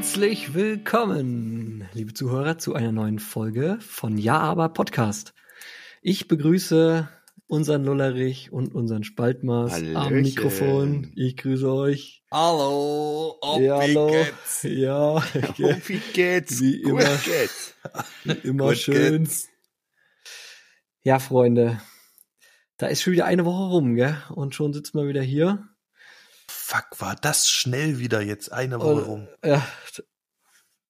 Herzlich willkommen, liebe Zuhörer, zu einer neuen Folge von Ja, aber Podcast. Ich begrüße unseren Lullerich und unseren Spaltmaß am Hallöchen. Mikrofon. Ich grüße euch. Hallo, ob ja, hallo. wie geht's? Ja, Oh, wie geht's? Wie Gut immer. geht's. immer Gut schön. geht's. Ja, Freunde, da ist schon wieder eine Woche rum, gell? Und schon sitzen wir wieder hier. Fuck, war das schnell wieder jetzt eine Woche rum. Ja,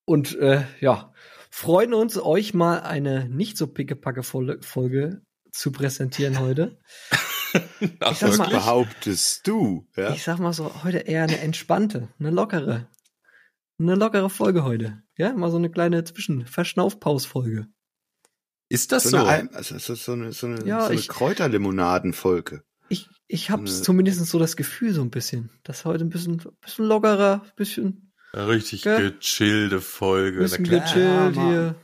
und äh, ja, freuen uns, euch mal eine nicht so pickepacke Fol- Folge zu präsentieren heute. Ach, ich sag mal- Behauptest du? Ja? Ich sag mal so, heute eher eine entspannte, eine lockere, eine lockere Folge heute. Ja, mal so eine kleine Zwischen-Verschnaufpaus-Folge. Ist das So, so? eine, Ein- also, so, eine, so eine, Ja, so eine Kräuterlimonaden-Folge. Ich, ich hab's Ne. zumindest so das Gefühl so ein bisschen, dass heute ein bisschen, bisschen lockerer, bisschen, Eine richtig Gell? gechillte Folge. bisschen Na klar. gechillt Ja, hier.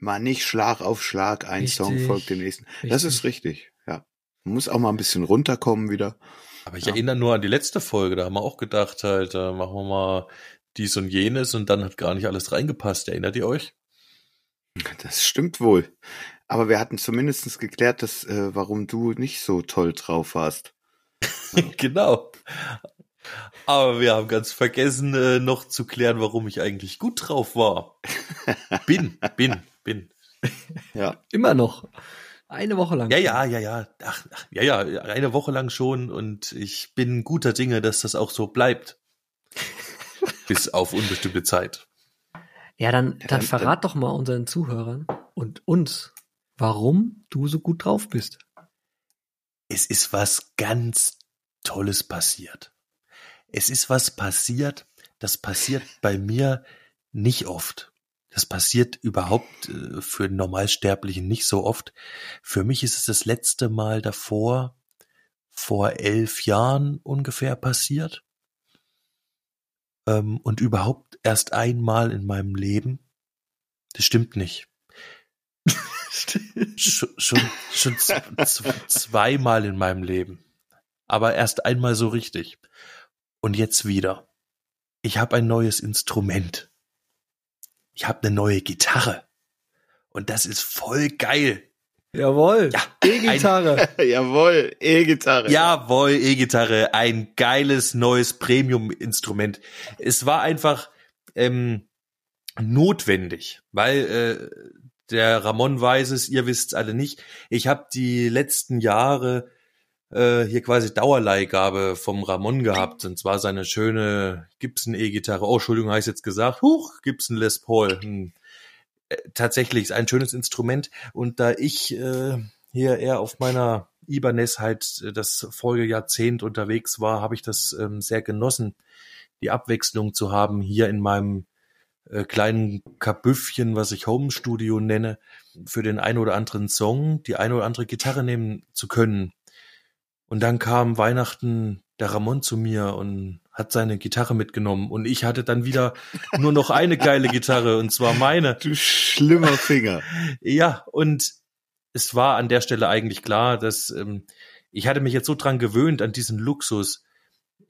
Mal nicht Schlag auf Schlag, ein Richtig. Song folgt dem nächsten. Das Richtig. ist richtig, ja. Man muss auch mal ein bisschen runterkommen wieder. Aber ich Ja. erinnere nur an die letzte Folge, da haben wir auch gedacht, halt, äh, machen wir mal dies und jenes und dann hat gar nicht alles reingepasst. Erinnert ihr euch? Das stimmt wohl. Aber wir hatten zumindestens geklärt, dass, äh, warum du nicht so toll drauf warst. genau. Aber wir haben ganz vergessen, äh, noch zu klären, warum ich eigentlich gut drauf war. Bin, bin, bin. Ja. Immer noch. Eine Woche lang. Ja, ja, ja, ja. Ach, ja, ja, eine Woche lang schon und ich bin guter Dinge, dass das auch so bleibt. Bis auf unbestimmte Zeit. Ja, dann, Ja, dann dann- verrat doch mal unseren Zuhörern und uns, warum du so gut drauf bist. Es ist was ganz Tolles passiert. Es ist was passiert, das passiert bei mir nicht oft. Das passiert überhaupt äh, für Normalsterblichen nicht so oft. Für mich ist es das letzte Mal davor, vor elf Jahren ungefähr passiert. Ähm, und überhaupt erst einmal in meinem Leben. Das stimmt nicht. Schon, schon, schon z- z- zweimal in meinem Leben. Aber erst einmal so richtig. Und jetzt wieder. Ich habe ein neues Instrument. Ich habe eine neue Gitarre. Und das ist voll geil. Jawohl. Ja, E-Gitarre. Jawohl, E-Gitarre. Jawohl, E-Gitarre, ein geiles neues Premium-Instrument. Es war einfach ähm, notwendig, weil äh, der Ramon weiß es, ihr wisst alle nicht. Ich habe die letzten Jahre äh, hier quasi Dauerleihgabe vom Ramon gehabt und zwar seine schöne Gibson E-Gitarre. Oh, Entschuldigung, habe ich jetzt gesagt. Huch, Gibson Les Paul. Hm. Äh, tatsächlich ist ein schönes Instrument und da ich äh, hier eher auf meiner Ibanez halt äh, das Folgejahrzehnt unterwegs war, habe ich das ähm, sehr genossen, die Abwechslung zu haben hier in meinem äh, kleinen Kabüffchen, was ich Home Studio nenne, für den ein oder anderen Song die eine oder andere Gitarre nehmen zu können. Und dann kam Weihnachten der Ramon zu mir und hat seine Gitarre mitgenommen und ich hatte dann wieder nur noch eine geile Gitarre und zwar meine. Du schlimmer Finger. Ja, und es war an der Stelle eigentlich klar, dass ähm, ich hatte mich jetzt so dran gewöhnt, an diesen Luxus,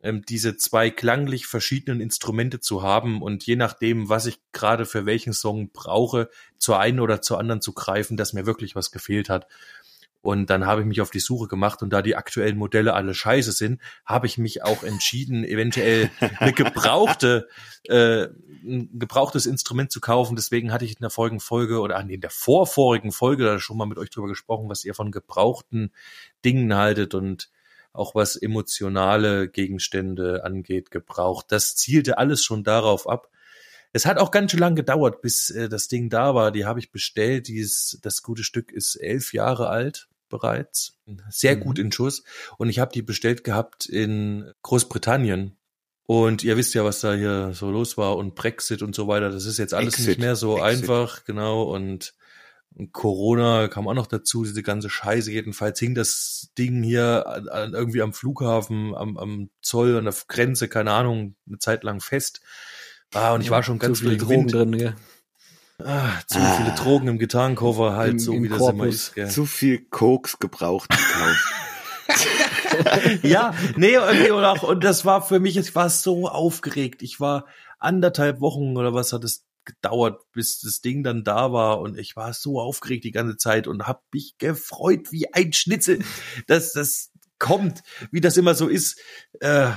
ähm, diese zwei klanglich verschiedenen Instrumente zu haben und je nachdem, was ich gerade für welchen Song brauche, zur einen oder zur anderen zu greifen, dass mir wirklich was gefehlt hat. Und dann habe ich mich auf die Suche gemacht und da die aktuellen Modelle alle scheiße sind, habe ich mich auch entschieden, eventuell eine gebrauchte, äh, ein gebrauchtes Instrument zu kaufen. Deswegen hatte ich in der vorigen Folge oder nee, in der vorvorigen Folge da schon mal mit euch drüber gesprochen, was ihr von gebrauchten Dingen haltet und auch was emotionale Gegenstände angeht, gebraucht. Das zielte alles schon darauf ab. Es hat auch ganz schön lang gedauert, bis äh, das Ding da war. Die habe ich bestellt. Dies, das gute Stück ist elf Jahre alt bereits. Sehr Mhm. gut in Schuss. Und ich habe die bestellt gehabt in Großbritannien. Und ihr wisst ja, was da hier so los war und Brexit und so weiter. Das ist jetzt alles Exit. nicht mehr so Exit. einfach, genau. Und Corona kam auch noch dazu, diese ganze Scheiße. Jedenfalls hing das Ding hier an, an, irgendwie am Flughafen, am, am Zoll, an der Grenze, keine Ahnung, eine Zeit lang fest. Ah, und ich war schon ganz Zu viele viel Drogen drin, gell? Ah, zu Ah. viele Drogen im Gitarrenkoffer, halt Im- so im wie das immer Korpus. ist. Gell. Zu viel Koks gebraucht gekauft. ja, nee, irgendwie und auch, und das war für mich, ich war so aufgeregt. Ich war anderthalb Wochen oder was hat es gedauert, bis das Ding dann da war und ich war so aufgeregt die ganze Zeit und hab mich gefreut wie ein Schnitzel, dass das kommt, wie das immer so ist. Äh,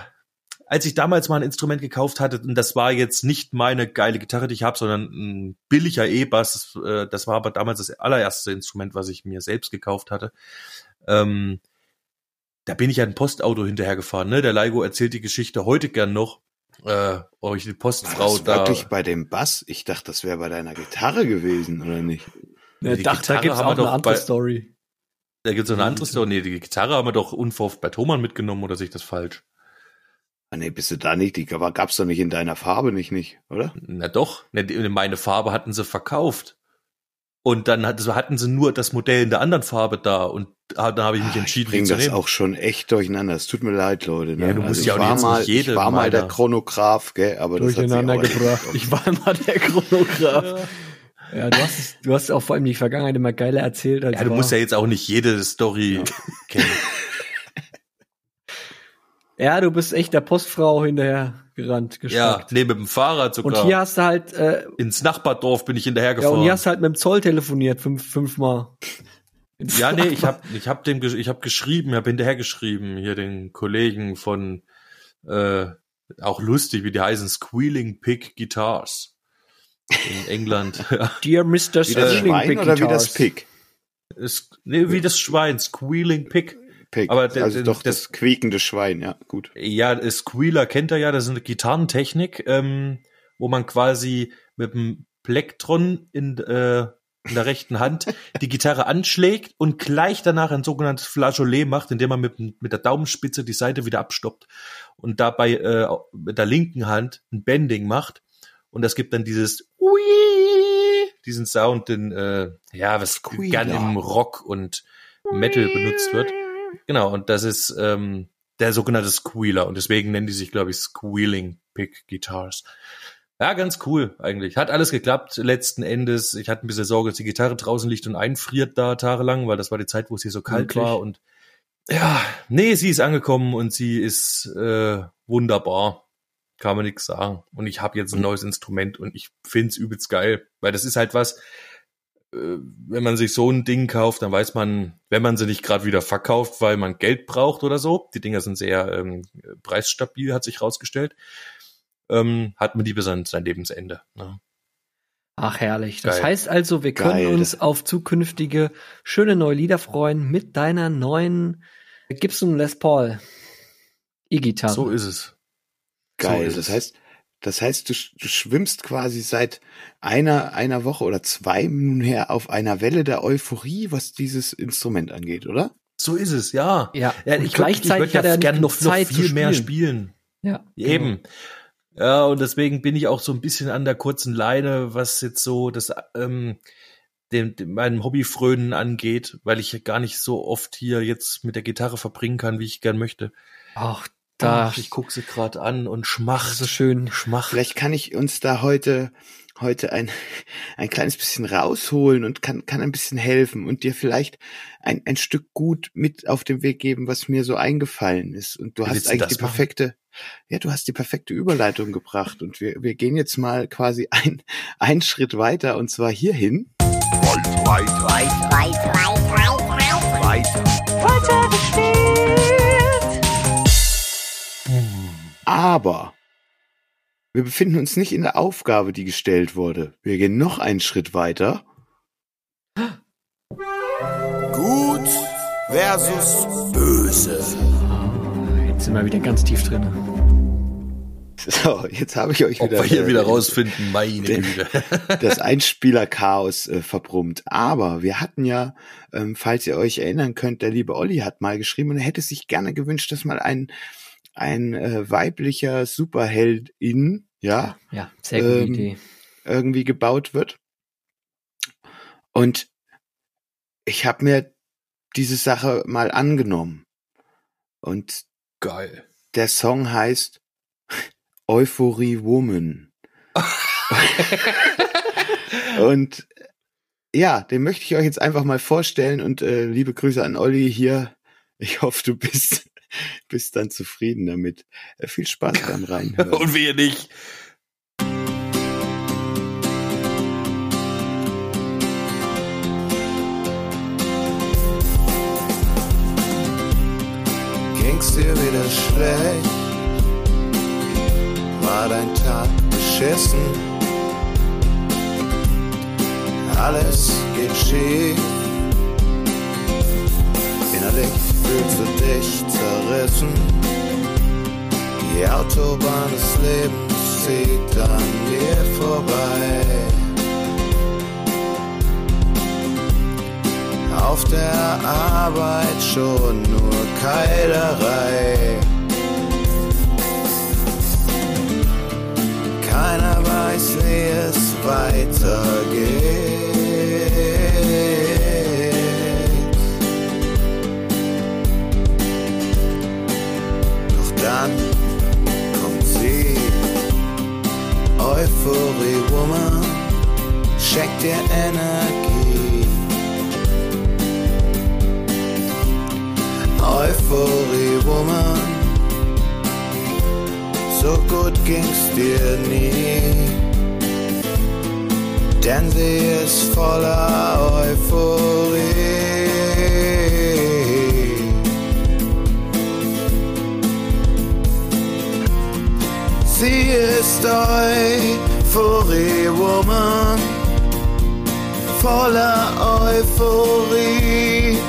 als ich damals mal ein Instrument gekauft hatte, und das war jetzt nicht meine geile Gitarre, die ich habe, sondern ein billiger E-Bass, das, äh, das war aber damals das allererste Instrument, was ich mir selbst gekauft hatte. Ähm, da bin ich ein Postauto hinterhergefahren. Ne? Der Laigo erzählt die Geschichte heute gern noch. Äh, euch die Postfrau war das da. wirklich bei dem Bass? Ich dachte, das wäre bei deiner Gitarre gewesen, oder nicht? Ja, die dachte, da Gitarre gibt's haben auch wir eine doch andere bei- Story. Da gibt's noch eine andere Story. Nee, die Gitarre haben wir doch unverhofft bei Thomann mitgenommen oder sehe ich das falsch? Ah, nee, bist du da nicht? Die gab- gab's doch nicht in deiner Farbe, nicht, nicht, oder? Na doch, ne, die- meine Farbe hatten sie verkauft. Und dann hat- hatten sie nur das Modell in der anderen Farbe da und ah, dann habe ich mich Ah, entschieden, ich bring die zu das nehmen. auch schon echt durcheinander. Es tut mir leid, Leute. Ne? Ja, du musst also ja ich auch war jetzt mal, nicht jede ich war mal der Chronograph, gell, aber das hat Durcheinander auch erledigt. gebracht. Ich war mal der Chronograph. Ja, du hast, es- du hast auch vor allem die Vergangenheit immer geiler erzählt als Ja, du war. musst ja jetzt auch nicht jede Story kennen. Ja, du bist echt der Postfrau hinterher gerannt, Ja, nee, mit dem Fahrrad und sogar. hier hast du halt, äh, Ins Nachbardorf bin ich ja, hinterhergefahren. und hier hast du halt mit dem Zoll telefoniert, fünf, fünfmal. Ja, nee, ich habe ich hab dem ich hab geschrieben, habe hinterher geschrieben, hier den Kollegen von äh, auch lustig, wie die heißen Squealing Pig Guitars in England. Ja, Dear Mr. Squealing Big oder wie das Guitars. Pig? ist, nee, wie das Schwein, Squealing Pig. Pig. Aber also doch das- das quiekende Schwein, ja, gut. Ja, Squealer kennt er ja, das ist eine Gitarrentechnik, ähm, wo man quasi mit dem Plektron in, äh, in der rechten Hand die Gitarre anschlägt und gleich danach ein sogenanntes Flageolet macht, indem man mit, mit der Daumenspitze die Seite wieder abstoppt und dabei äh, mit der linken Hand ein Bending macht. Und das gibt dann dieses Ui, diesen Sound, den, äh, ja, was gern im Rock und Metal benutzt wird. Genau, und das ist ähm, der sogenannte Squealer. Und deswegen nennen die sich, glaube ich, Squealing Pig Guitars. Ja, ganz cool eigentlich. Hat alles geklappt letzten Endes. Ich hatte ein bisschen Sorge, dass die Gitarre draußen liegt und einfriert da tagelang, weil das war die Zeit, wo es hier so kalt Wirklich? war. Und ja, nee, sie ist angekommen und sie ist äh, wunderbar. Kann man nichts sagen. Und ich habe jetzt ein neues Instrument und ich find's übelst geil. Weil das ist halt was, wenn man sich so ein Ding kauft, dann weiß man, wenn man sie nicht gerade wieder verkauft, weil man Geld braucht oder so, die Dinger sind sehr ähm, preisstabil, hat sich rausgestellt, ähm, hat man die bis an sein Lebensende. Ne? Ach, herrlich. Das Geil. heißt also, wir können Geil. uns auf zukünftige schöne neue Lieder freuen mit deiner neuen Gibson Les Paul E-Gitarre. So ist es. Geil. So ist das es. heißt, das heißt, du, du schwimmst quasi seit einer, einer Woche oder zwei nun her auf einer Welle der Euphorie, was dieses Instrument angeht, oder? So ist es, ja. ja, ja ich gleichzeitig würd hat er gern nicht noch, noch viel zu mehr spielen. spielen. Ja, Eben. Ja, und deswegen bin ich auch so ein bisschen an der kurzen Leine, was jetzt so das ähm, den, den meinem Hobbyfrönen angeht, weil ich gar nicht so oft hier jetzt mit der Gitarre verbringen kann, wie ich gern möchte. Ach, da Ach, ich gucke sie gerade an und schmach, so schön. schmach. Vielleicht kann ich uns da heute, heute ein, ein kleines bisschen rausholen und kann, kann ein bisschen helfen und dir vielleicht ein, ein Stück gut mit auf den Weg geben, was mir so eingefallen ist. Und du Wie hast eigentlich die machen? perfekte, ja, du hast die perfekte Überleitung gebracht und wir, wir gehen jetzt mal quasi ein, einen Schritt weiter und zwar hierhin. Aber wir befinden uns nicht in der Aufgabe, die gestellt wurde. Wir gehen noch einen Schritt weiter. Gut versus böse. Jetzt sind wir wieder ganz tief drin. So, jetzt habe ich euch Ob wieder, wir hier äh, wieder rausfinden, meine den- Güte. das Einspieler-Chaos äh, verbrummt. Aber wir hatten ja, ähm, falls ihr euch erinnern könnt, der liebe Olli hat mal geschrieben und er hätte sich gerne gewünscht, dass mal ein, ein äh, weiblicher Superheld in, ja, Ja, sehr gute Ähm, Idee. irgendwie gebaut wird. Und ich habe mir diese Sache mal angenommen. Und Geil. der Song heißt Euphorie Woman. und ja, den möchte ich euch jetzt einfach mal vorstellen und äh, liebe Grüße an Olli hier. Ich hoffe, du bist, bist dann zufrieden damit. Äh, viel Spaß beim Reinhören. Und wir nicht. Ging's dir wieder schlecht? War dein Tag beschissen? Alles geht schief. Innerlich fühlst du dich zerrissen. Die Autobahn des Lebens zieht an dir vorbei. Auf der Arbeit schon nur Keilerei. Keiner weiß, wie es weitergeht. Dann kommt sie, Euphorie Woman, schenkt dir Energie. Euphorie Woman, so gut ging's dir nie. Denn sie ist voller Euphorie. Sie ist Euphorie Woman, voller Euphorie.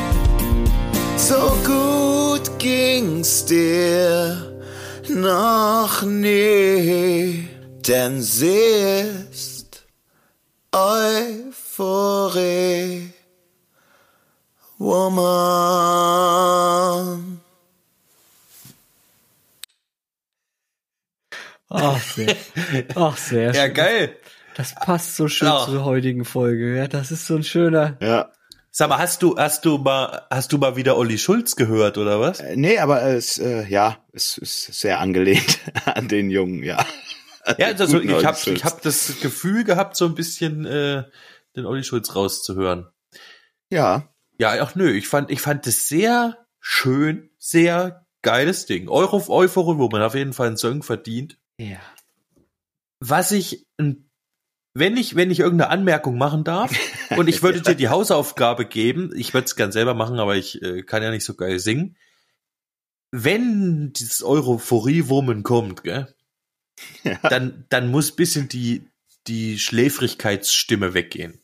So gut ging's dir noch nie, denn sie ist Euphorie Woman. Ach, sehr, ach, sehr Ja, schön. geil. Das passt so schön Ja. zur heutigen Folge. Ja, das ist so ein schöner. Ja. Sag mal, hast du, hast du mal, hast du mal wieder Olli Schulz gehört, oder was? Äh, Nee, aber es, äh, ja, es ist sehr angelehnt an den Jungen, ja. Ja, also ich habe ich hab das Gefühl gehabt, so ein bisschen äh, den Olli Schulz rauszuhören. Ja, Ja, ach nö, ich fand, ich fand es sehr schön, sehr geiles Ding. Euro auf Euphorie, wo man auf jeden Fall einen Song verdient. Ja. Was ich, wenn ich, wenn ich irgendeine Anmerkung machen darf, und ich würde dir die Hausaufgabe geben, ich würde es gern selber machen, aber ich äh, kann ja nicht so geil singen. Wenn dieses Euphorie-Woman kommt, gell, Ja. dann, dann muss bisschen die, die Schläfrigkeitsstimme weggehen.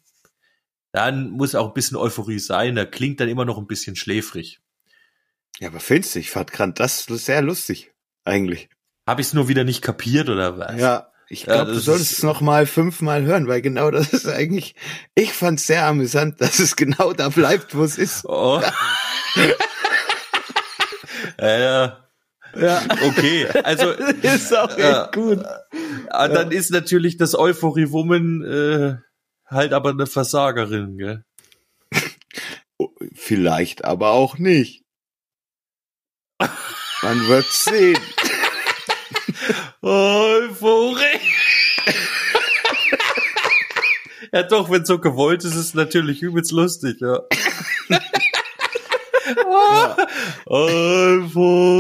Dann muss auch ein bisschen Euphorie sein, da klingt dann immer noch ein bisschen schläfrig. ja, aber findest du, ich fand grad das sehr lustig, eigentlich. Habe ich es nur wieder nicht kapiert oder was? Ja, ich Ja, glaube, du das solltest es noch mal fünfmal hören, weil genau das ist eigentlich, ich fand es sehr amüsant, dass es genau da bleibt, wo es ist. Oh. ja, ja. Ja. Okay, also ist auch echt Ja. gut. ah, dann ist natürlich das Euphorie Woman äh, halt aber eine Versagerin, gell? Oh, Vielleicht aber auch nicht. Man wird sehen. Euphorie. ja doch, wenn so gewollt ist, ist es natürlich übelst lustig, ja.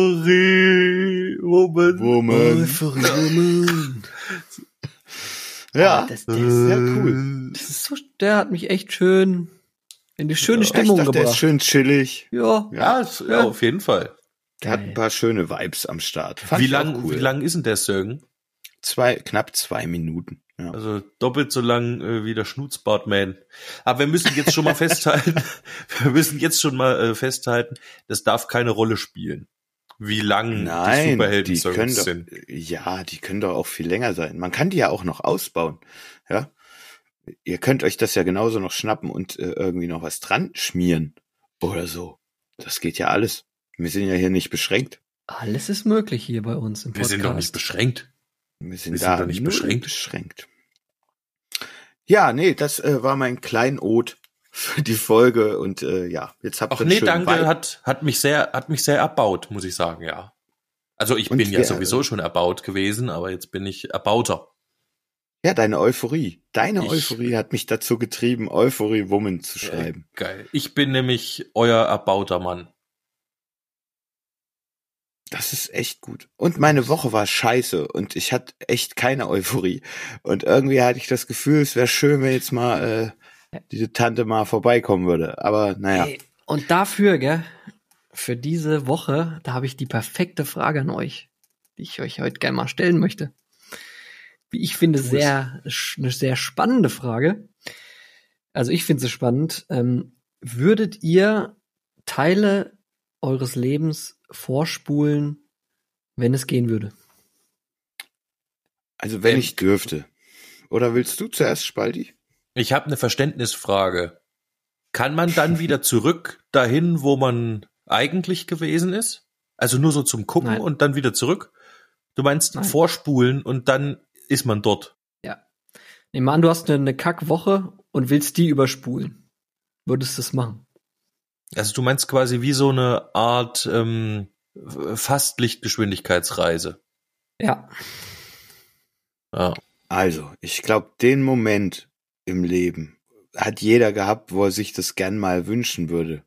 Euphorie Woman. Woman. Woman. Ja, Das, das der, ist sehr cool. das ist so, der hat mich echt schön in die schöne Ich Stimmung dachte, der ist gebracht. schön chillig. Ja. Ja, ist- ja, auf jeden Fall. Der hat ein paar schöne Vibes am Start. Fand Wie lang, cool. wie lang ist denn der Song? Zwei, knapp zwei Minuten. Ja. Also doppelt so lang äh, wie der Schnutzbartman. Aber wir müssen jetzt schon mal festhalten, wir müssen jetzt schon mal äh, festhalten, das darf keine Rolle spielen. Wie lang die Nein, die Superhelden-Songs können doch, sind. ja, die können doch auch viel länger sein. Man kann die ja auch noch ausbauen. Ja, ihr könnt euch das ja genauso noch schnappen und äh, irgendwie noch was dran schmieren oder so. Das geht ja alles. Wir sind ja hier nicht beschränkt. Alles ist möglich hier bei uns im Wir Podcast. sind doch nicht beschränkt. Wir sind Wir sind da doch nicht beschränkt. beschränkt. Ja, nee, das äh, war mein Kleinod für die Folge und äh, ja, jetzt habt Ach ihr nee, schön danke, hat, hat mich sehr, hat mich sehr erbaut, muss ich sagen, ja. Also ich Und bin ja wir- sowieso schon erbaut gewesen, aber jetzt bin ich erbauter. Ja, deine Euphorie. Deine Ich- Euphorie hat mich dazu getrieben, Euphorie Woman zu schreiben. Äh, geil. Ich bin nämlich euer erbauter Mann. Das ist echt gut. Und meine Woche war scheiße und ich hatte echt keine Euphorie. Und irgendwie hatte ich das Gefühl, es wäre schön, wenn jetzt mal äh, diese Tante mal vorbeikommen würde. Aber naja. Ey, Und dafür, gell, für diese Woche, da habe ich die perfekte Frage an euch, die ich euch heute gerne mal stellen möchte. Wie ich finde, sehr, eine sehr spannende Frage. Also ich finde sie spannend. Ähm, würdet ihr Teile eures Lebens vorspulen, wenn es gehen würde? Also wenn ähm, ich dürfte. Oder willst du zuerst, Spaldi? Ich habe eine Verständnisfrage. Kann man dann wieder zurück dahin, wo man eigentlich gewesen ist? Also nur so zum Gucken Nein. und dann wieder zurück? Du meinst Nein. vorspulen und dann ist man dort? Ja. Nehmen wir an, du hast eine Kackwoche und willst die überspulen. Würdest du das machen? Also du meinst quasi wie so eine Art ähm, fast Lichtgeschwindigkeitsreise. Ja. Ja. Also, ich glaube, den Moment im Leben hat jeder gehabt, wo er sich das gern mal wünschen würde.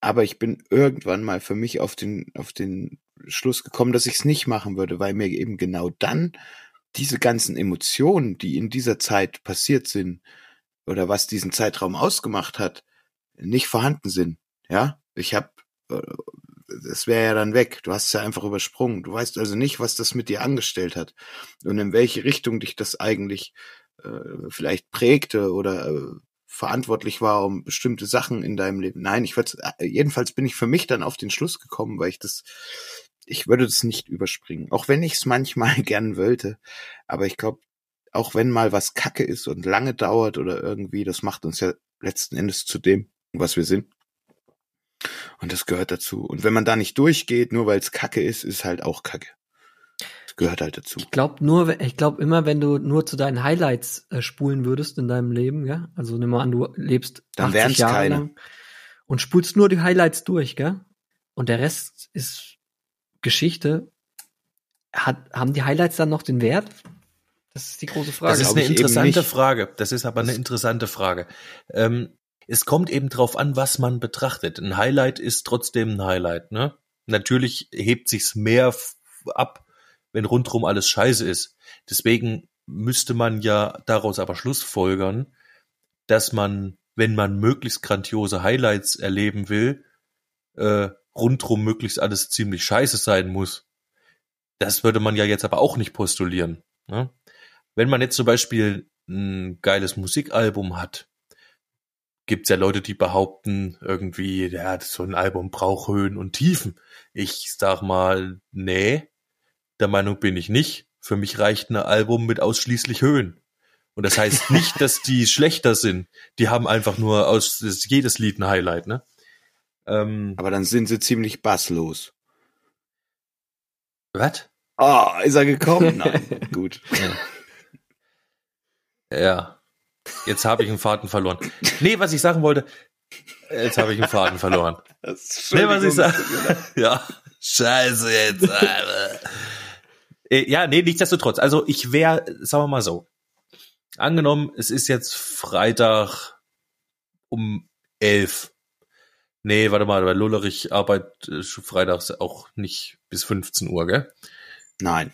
Aber ich bin irgendwann mal für mich auf den, auf den Schluss gekommen, dass ich es nicht machen würde, weil mir eben genau dann diese ganzen Emotionen, die in dieser Zeit passiert sind, oder was diesen Zeitraum ausgemacht hat, nicht vorhanden sind. Ja, ich habe, äh, das wäre ja dann weg. Du hast es ja einfach übersprungen. Du weißt also nicht, was das mit dir angestellt hat und in welche Richtung dich das eigentlich äh, vielleicht prägte oder äh, verantwortlich war um bestimmte Sachen in deinem Leben. Nein, ich würde äh, jedenfalls bin ich für mich dann auf den Schluss gekommen, weil ich das ich würde das nicht überspringen, auch wenn ich es manchmal gern wollte, aber ich glaube, auch wenn mal was Kacke ist und lange dauert oder irgendwie, das macht uns ja letzten Endes zu dem, was wir sind. Und das gehört dazu. Und wenn man da nicht durchgeht, nur weil es Kacke ist, ist halt auch Kacke. Das gehört halt dazu. Ich glaube nur, ich glaube immer, wenn du nur zu deinen Highlights äh, spulen würdest in deinem Leben, ja, also nimm mal an, du lebst dann 80 Jahre keine. lang und spulst nur die Highlights durch, gell? Und der Rest ist Geschichte. Hat, haben die Highlights dann noch den Wert? Das ist die große Frage. Das ist eine interessante Frage. Das ist aber eine interessante Frage. Ähm, es kommt eben drauf an, was man betrachtet. Ein Highlight ist trotzdem ein Highlight, ne? Natürlich hebt sich's mehr ab, wenn rundrum alles scheiße ist. Deswegen müsste man ja daraus aber schlussfolgern, dass man, wenn man möglichst grandiose Highlights erleben will, äh, rundrum möglichst alles ziemlich scheiße sein muss. Das würde man ja jetzt aber auch nicht postulieren. Ne? Wenn man jetzt zum Beispiel ein geiles Musikalbum hat, gibt's ja Leute, die behaupten irgendwie, ja, so ein Album braucht Höhen und Tiefen. Ich sag mal, nee, der Meinung bin ich nicht. Für mich reicht ein Album mit ausschließlich Höhen. Und das heißt nicht, dass die schlechter sind. Die haben einfach nur aus jedes Lied ein Highlight, ne? Ähm, Aber dann sind sie ziemlich basslos. Was? Ah, oh, ist er gekommen? Nein, gut. Ja. Ja. Jetzt habe ich einen Faden verloren. Nee, was ich sagen wollte, jetzt habe ich einen Faden verloren. Nee, was ich sage. Ja. Scheiße jetzt, Alter. Äh, ja, nee, nichtsdestotrotz. Also ich wäre, sagen wir mal so. Angenommen, es ist jetzt Freitag um elf. Nee, warte mal, bei Lullerich arbeitet freitags auch nicht bis 15 Uhr, gell? Nein.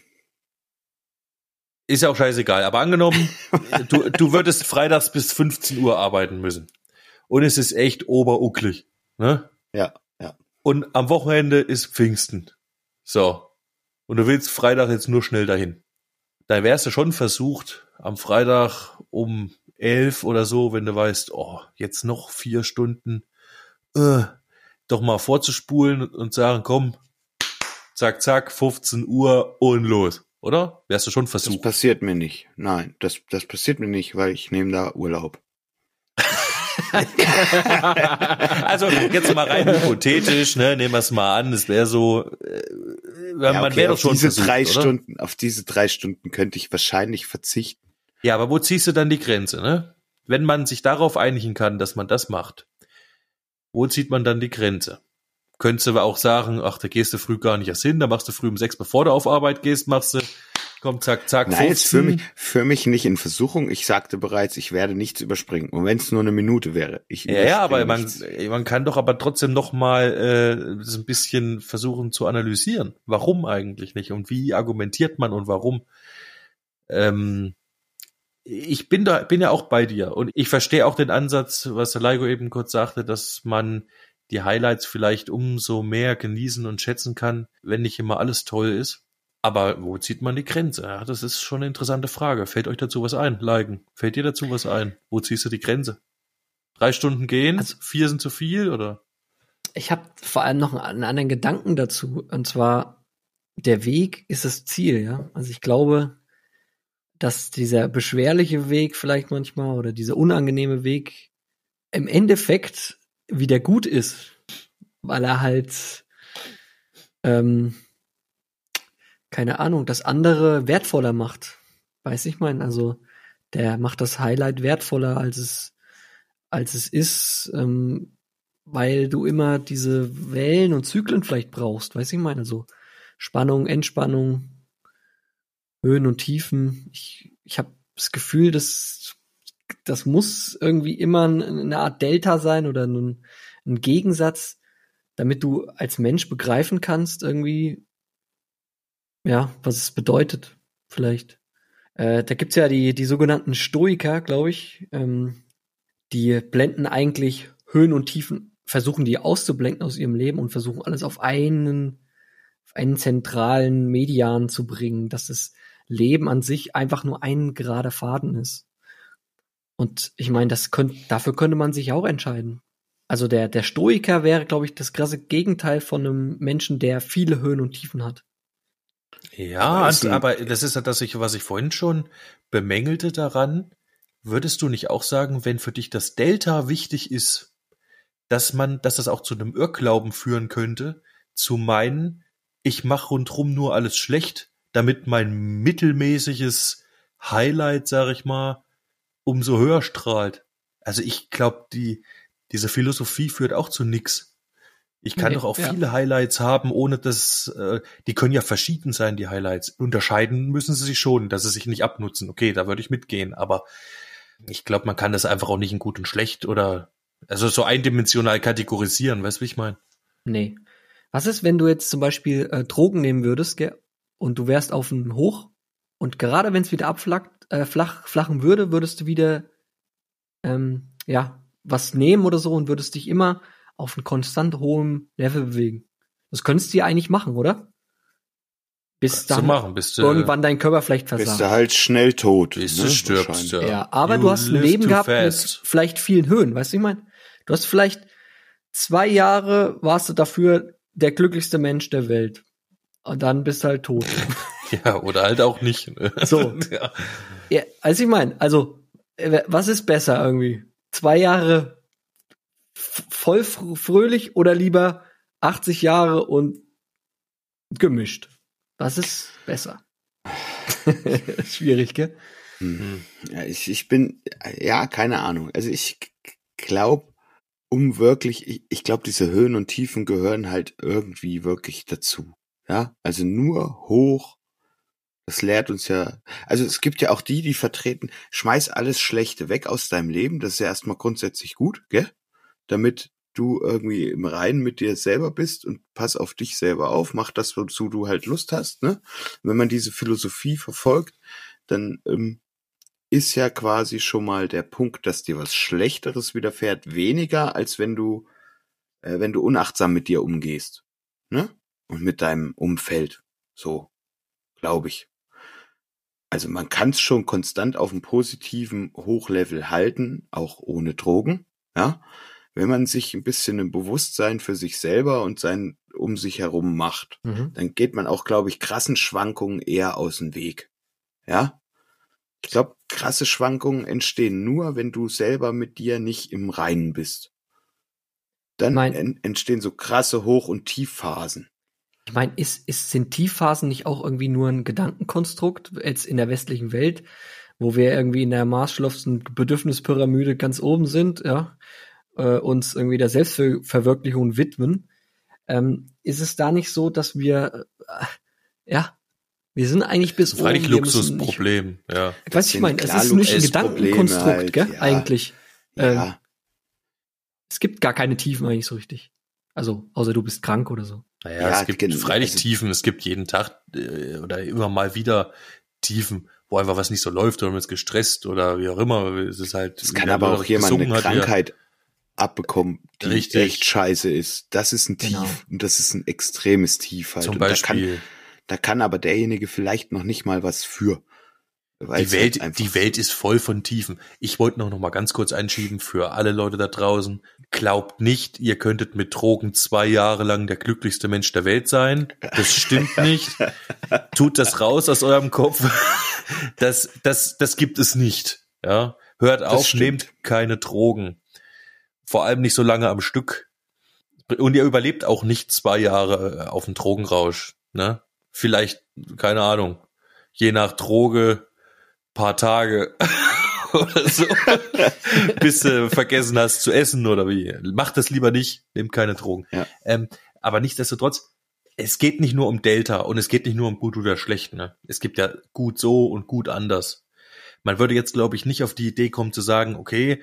Ist ja auch scheißegal, aber angenommen, du, du würdest freitags bis 15 Uhr arbeiten müssen. Und es ist echt oberucklig, ne? Ja, ja. Und am Wochenende ist Pfingsten. So. Und du willst Freitag jetzt nur schnell dahin. Da wärst du schon versucht, am Freitag um elf oder so, wenn du weißt, oh, jetzt noch vier Stunden, äh, doch mal vorzuspulen und sagen, komm, zack, zack, 15 Uhr und los oder? Wärst du schon versucht? Das passiert mir nicht. Nein, das, das passiert mir nicht, weil ich nehme da Urlaub. also jetzt mal rein hypothetisch, ne, nehmen wir es mal an, es wäre so, äh, man okay, wäre doch schon diese versucht, drei oder? Stunden, auf diese drei Stunden könnte ich wahrscheinlich verzichten. Ja, aber wo ziehst du dann die Grenze, ne? Wenn man sich darauf einigen kann, dass man das macht, wo zieht man dann die Grenze? Könntest du auch sagen, ach, da gehst du früh gar nicht erst hin, da machst du früh um sechs, bevor du auf Arbeit gehst, machst du, komm, zack, zack, Nein, 15. ist für mich, für mich nicht in Versuchung. Ich sagte bereits, ich werde nichts überspringen. Und wenn es nur eine Minute wäre. Ich ja, ja, aber man, man kann doch aber trotzdem noch mal äh, das ein bisschen versuchen zu analysieren. Warum eigentlich nicht? Und wie argumentiert man und warum? Ähm, ich bin da, bin ja auch bei dir und ich verstehe auch den Ansatz, was der Leigo eben kurz sagte, dass man die Highlights vielleicht umso mehr genießen und schätzen kann, wenn nicht immer alles toll ist. Aber wo zieht man die Grenze? Ja, das ist schon eine interessante Frage. Fällt euch dazu was ein, Liken? Fällt dir dazu was ein? Wo ziehst du die Grenze? Drei Stunden gehen? Also- vier sind zu viel oder? Ich habe vor allem noch einen anderen Gedanken dazu. Und zwar, der Weg ist das Ziel, ja. Also ich glaube, dass dieser beschwerliche Weg vielleicht manchmal oder dieser unangenehme Weg im Endeffekt wieder gut ist, weil er halt, ähm, keine Ahnung, das andere wertvoller macht. Weiß ich mein, also der macht das Highlight wertvoller, als es, als es ist, ähm, weil du immer diese Wellen und Zyklen vielleicht brauchst. Weiß ich meine, also Spannung, Entspannung, Höhen und Tiefen. Ich, ich habe das Gefühl, dass das muss irgendwie immer ein- eine Art Delta sein oder ein, ein Gegensatz, damit du als Mensch begreifen kannst, irgendwie, ja, was es bedeutet, vielleicht. Äh, da gibt's ja die, die sogenannten Stoiker, glaube ich, ähm, die blenden eigentlich Höhen und Tiefen, versuchen die auszublenden aus ihrem Leben und versuchen alles auf einen, auf einen zentralen Median zu bringen, dass das Leben an sich einfach nur ein gerader Faden ist. Und ich meine, das könnte, dafür könnte man sich auch entscheiden. Also der, der Stoiker wäre, glaube ich, das krasse Gegenteil von einem Menschen, der viele Höhen und Tiefen hat. Ja, Aber ein- aber das ist ja das, was ich vorhin schon bemängelte daran. Würdest du nicht auch sagen, wenn für dich das Delta wichtig ist, dass man, dass das auch zu einem Irrglauben führen könnte, zu meinen, ich mache rundrum nur alles schlecht, damit mein mittelmäßiges Highlight, sag ich mal, umso höher strahlt. Also ich glaube, die, diese Philosophie führt auch zu nix. Ich kann Nee, doch auch ja. viele Highlights haben, ohne dass, äh, die können ja verschieden sein, die Highlights. Unterscheiden müssen sie sich schon, dass sie sich nicht abnutzen. Okay, da würde ich mitgehen, aber ich glaube, man kann das einfach auch nicht in gut und schlecht oder, also so eindimensional kategorisieren, weißt du, wie ich meine? Nee. Was ist, wenn du jetzt zum Beispiel äh, Drogen nehmen würdest, gell, und du wärst auf ein Hoch und gerade wenn es wieder abflacht, äh, flach, flachen würde, würdest du wieder ähm, ja was nehmen oder so und würdest dich immer auf ein konstant hohem Level bewegen. Das könntest du ja eigentlich machen, oder? Bis Zu dann machen, bis du, irgendwann dein Körper vielleicht Bist versagt. du halt schnell tot. bis ne, du stirbst. Ja, Ja, aber You du hast ein Leben gehabt fast. mit vielleicht vielen Höhen, weißt du, ich meine? Du hast vielleicht zwei Jahre warst du dafür der glücklichste Mensch der Welt. Und dann bist du halt tot. Ja, oder halt auch nicht. ne? So. ja. ja, also ich meine, also, äh, was ist besser irgendwie? Zwei Jahre voll fr fröhlich oder lieber 80 Jahre und gemischt? Was ist besser? Schwierig, gell? Hm. Ja, ich, ich bin, ja, keine Ahnung. Also ich glaube, um wirklich, ich, ich glaube, diese Höhen und Tiefen gehören halt irgendwie wirklich dazu. Ja, also nur hoch. Das lehrt uns ja, also es gibt ja auch die, die vertreten, schmeiß alles Schlechte weg aus deinem Leben. Das ist ja erstmal grundsätzlich gut, gell? Damit du irgendwie im Reinen mit dir selber bist und pass auf dich selber auf, mach das, wozu du halt Lust hast, ne? Wenn man diese Philosophie verfolgt, dann ähm, ist ja quasi schon mal der Punkt, dass dir was Schlechteres widerfährt, weniger als wenn du, äh, wenn du unachtsam mit dir umgehst, ne? Und mit deinem Umfeld, so glaube ich. Also man kann es schon konstant auf einem positiven Hochlevel halten, auch ohne Drogen, ja. Wenn man sich ein bisschen ein Bewusstsein für sich selber und sein um sich herum macht, dann geht man auch, glaube ich, krassen Schwankungen eher aus dem Weg. Ja? Ich glaube, krasse Schwankungen entstehen nur, wenn du selber mit dir nicht im Reinen bist. Dann en entstehen so krasse Hoch- und Tiefphasen. Ich meine, ist, ist, sind Tiefphasen nicht auch irgendwie nur ein Gedankenkonstrukt jetzt in der westlichen Welt, wo wir irgendwie in der Maßschlossenen Bedürfnispyramide ganz oben sind, ja, äh, uns irgendwie der Selbstverwirklichung widmen? Ähm, ist es da nicht so, dass wir, äh, ja, wir sind eigentlich bis Freilich oben. wir müssen nicht- Luxusproblem, ja. Weißt du, Das ich meine, es ist nicht ein Gedankenkonstrukt, halt, gell, ja. eigentlich. Ähm, Ja, Es gibt gar keine Tiefen eigentlich so richtig. Also, außer du bist krank oder so. Naja, Ja, es gibt gen- freilich also- Tiefen, es gibt jeden Tag äh, oder immer mal wieder Tiefen, wo einfach was nicht so läuft oder man ist gestresst oder wie auch immer. Es ist halt. es kann aber auch jemand eine hat. Krankheit abbekommen, die Richtig. echt scheiße ist. Das ist ein Genau. Tief und das ist ein extremes Tief halt. Zum und da Beispiel. kann, da kann aber derjenige vielleicht noch nicht mal was für. Die Welt, die Welt ist voll von Tiefen. Ich wollte noch, noch mal ganz kurz einschieben für alle Leute da draußen. Glaubt nicht, ihr könntet mit Drogen zwei Jahre lang der glücklichste Mensch der Welt sein. Das stimmt nicht. Tut das raus aus eurem Kopf. Das, das, das gibt es nicht. Ja. Hört auf, nehmt keine Drogen. Vor allem nicht so lange am Stück. Und ihr überlebt auch nicht zwei Jahre äh, auf dem Drogenrausch. Ne? Vielleicht, keine Ahnung, je nach Droge paar Tage oder so, bis du vergessen hast zu essen oder wie. Mach das lieber nicht, nimm keine Drogen. Ja. Ähm, aber nichtsdestotrotz, es geht nicht nur um Delta und es geht nicht nur um gut oder schlecht. Ne? Es gibt ja gut so und gut anders. Man würde jetzt, glaube ich, nicht auf die Idee kommen zu sagen, okay,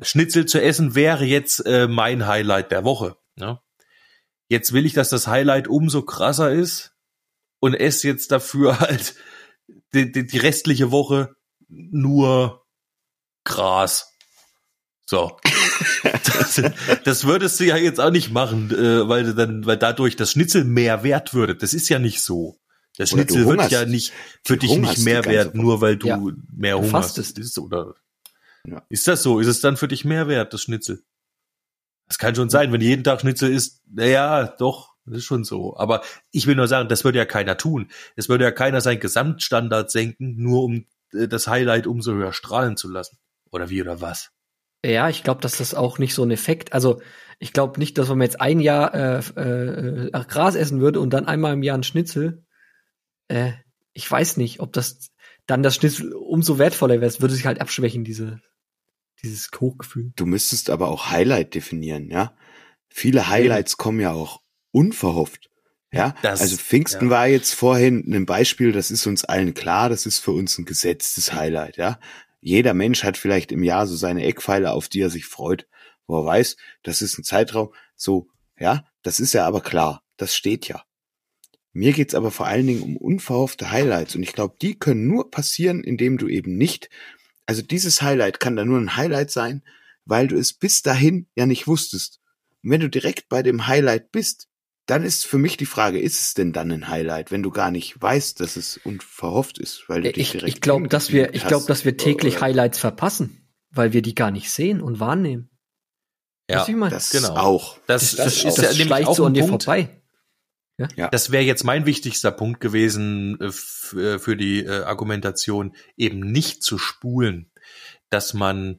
Schnitzel zu essen wäre jetzt äh, mein Highlight der Woche. Ne? Jetzt will ich, dass das Highlight umso krasser ist und esse jetzt dafür halt die, die, die restliche Woche nur Gras. So. Das, das würdest du ja jetzt auch nicht machen, äh, weil du dann, weil dadurch das Schnitzel mehr wert würde. Das ist ja nicht so. Das Oder Schnitzel wird ja nicht für dich nicht mehr wert, Woche. nur weil du Ja. mehr Hunger hast. Ist, oder Ja. ist das so? Ist es dann für dich mehr wert, das Schnitzel? Das kann schon sein, wenn du jeden Tag Schnitzel isst. Naja, doch, das ist schon so. Aber ich will nur sagen, das würde ja keiner tun. Es würde ja keiner seinen Gesamtstandard senken, nur um äh, das Highlight umso höher strahlen zu lassen. Oder wie oder was? Ja, ich glaube, dass das auch nicht so ein Effekt. Also ich glaube nicht, dass wenn man jetzt ein Jahr äh, äh, Gras essen würde und dann einmal im Jahr ein Schnitzel. Äh, ich weiß nicht, ob das dann das Schnitzel umso wertvoller wäre. Es würde sich halt abschwächen, diese dieses Hochgefühl. Du müsstest aber auch Highlight definieren, ja. Viele Highlights kommen ja auch unverhofft. Ja, Das- also Pfingsten ja. war jetzt vorhin ein Beispiel, das ist uns allen klar, das ist für uns ein gesetztes Highlight, ja. Jeder Mensch hat vielleicht im Jahr so seine Eckpfeiler, auf die er sich freut, wo er weiß, das ist ein Zeitraum, so, ja, das ist ja aber klar, das steht ja. Mir geht's aber vor allen Dingen um unverhoffte Highlights und ich glaube, die können nur passieren, indem du eben nicht, also dieses Highlight kann da nur ein Highlight sein, weil du es bis dahin ja nicht wusstest. Und wenn du direkt bei dem Highlight bist, dann ist für mich die Frage, ist es denn dann ein Highlight, wenn du gar nicht weißt, dass es unverhofft ist, weil du dich Ich, direkt ich glaube, dass wir, ich glaube, dass wir täglich oder- Highlights verpassen, weil wir die gar nicht sehen und wahrnehmen. Ja, meine? Das Genau. auch. das, das, das, das, ist das ja nämlich auch so an dir Punkt. vorbei. Das wäre jetzt mein wichtigster Punkt gewesen äh, f- äh, für die äh, Argumentation, eben nicht zu spulen, dass man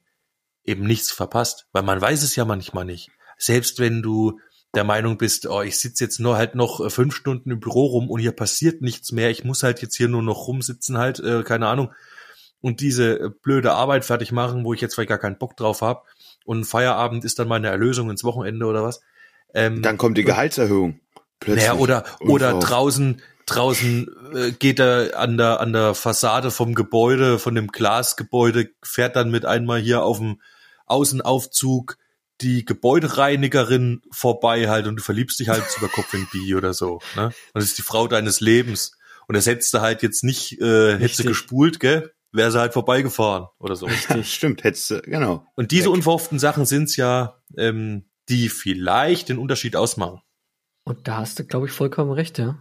eben nichts verpasst, weil man weiß es ja manchmal nicht. Selbst wenn du der Meinung bist, oh, ich sitze jetzt nur halt noch äh, fünf Stunden im Büro rum und hier passiert nichts mehr, ich muss halt jetzt hier nur noch rumsitzen halt, äh, keine Ahnung, und diese äh, blöde Arbeit fertig machen, wo ich jetzt vielleicht gar keinen Bock drauf habe und Feierabend ist dann meine Erlösung ins Wochenende oder was. Ähm, Dann kommt die Gehaltserhöhung. Plötzlich. naja, oder, oder draußen, draußen äh, geht er an der, an der Fassade vom Gebäude, von dem Glasgebäude, fährt dann mit einmal hier auf dem Außenaufzug die Gebäudereinigerin vorbei halt und du verliebst dich halt über Kopf in die oder so. Ne? Und das ist die Frau deines Lebens. Und das hättest du halt jetzt nicht, äh, hättest du Richtig. gespult, gell? Wäre sie halt vorbeigefahren oder so. Stimmt, hättest du, genau. Und diese Weg. unverhofften Sachen sind's ja, ähm, die vielleicht den Unterschied ausmachen. Und da hast du, glaube ich, vollkommen recht, ja.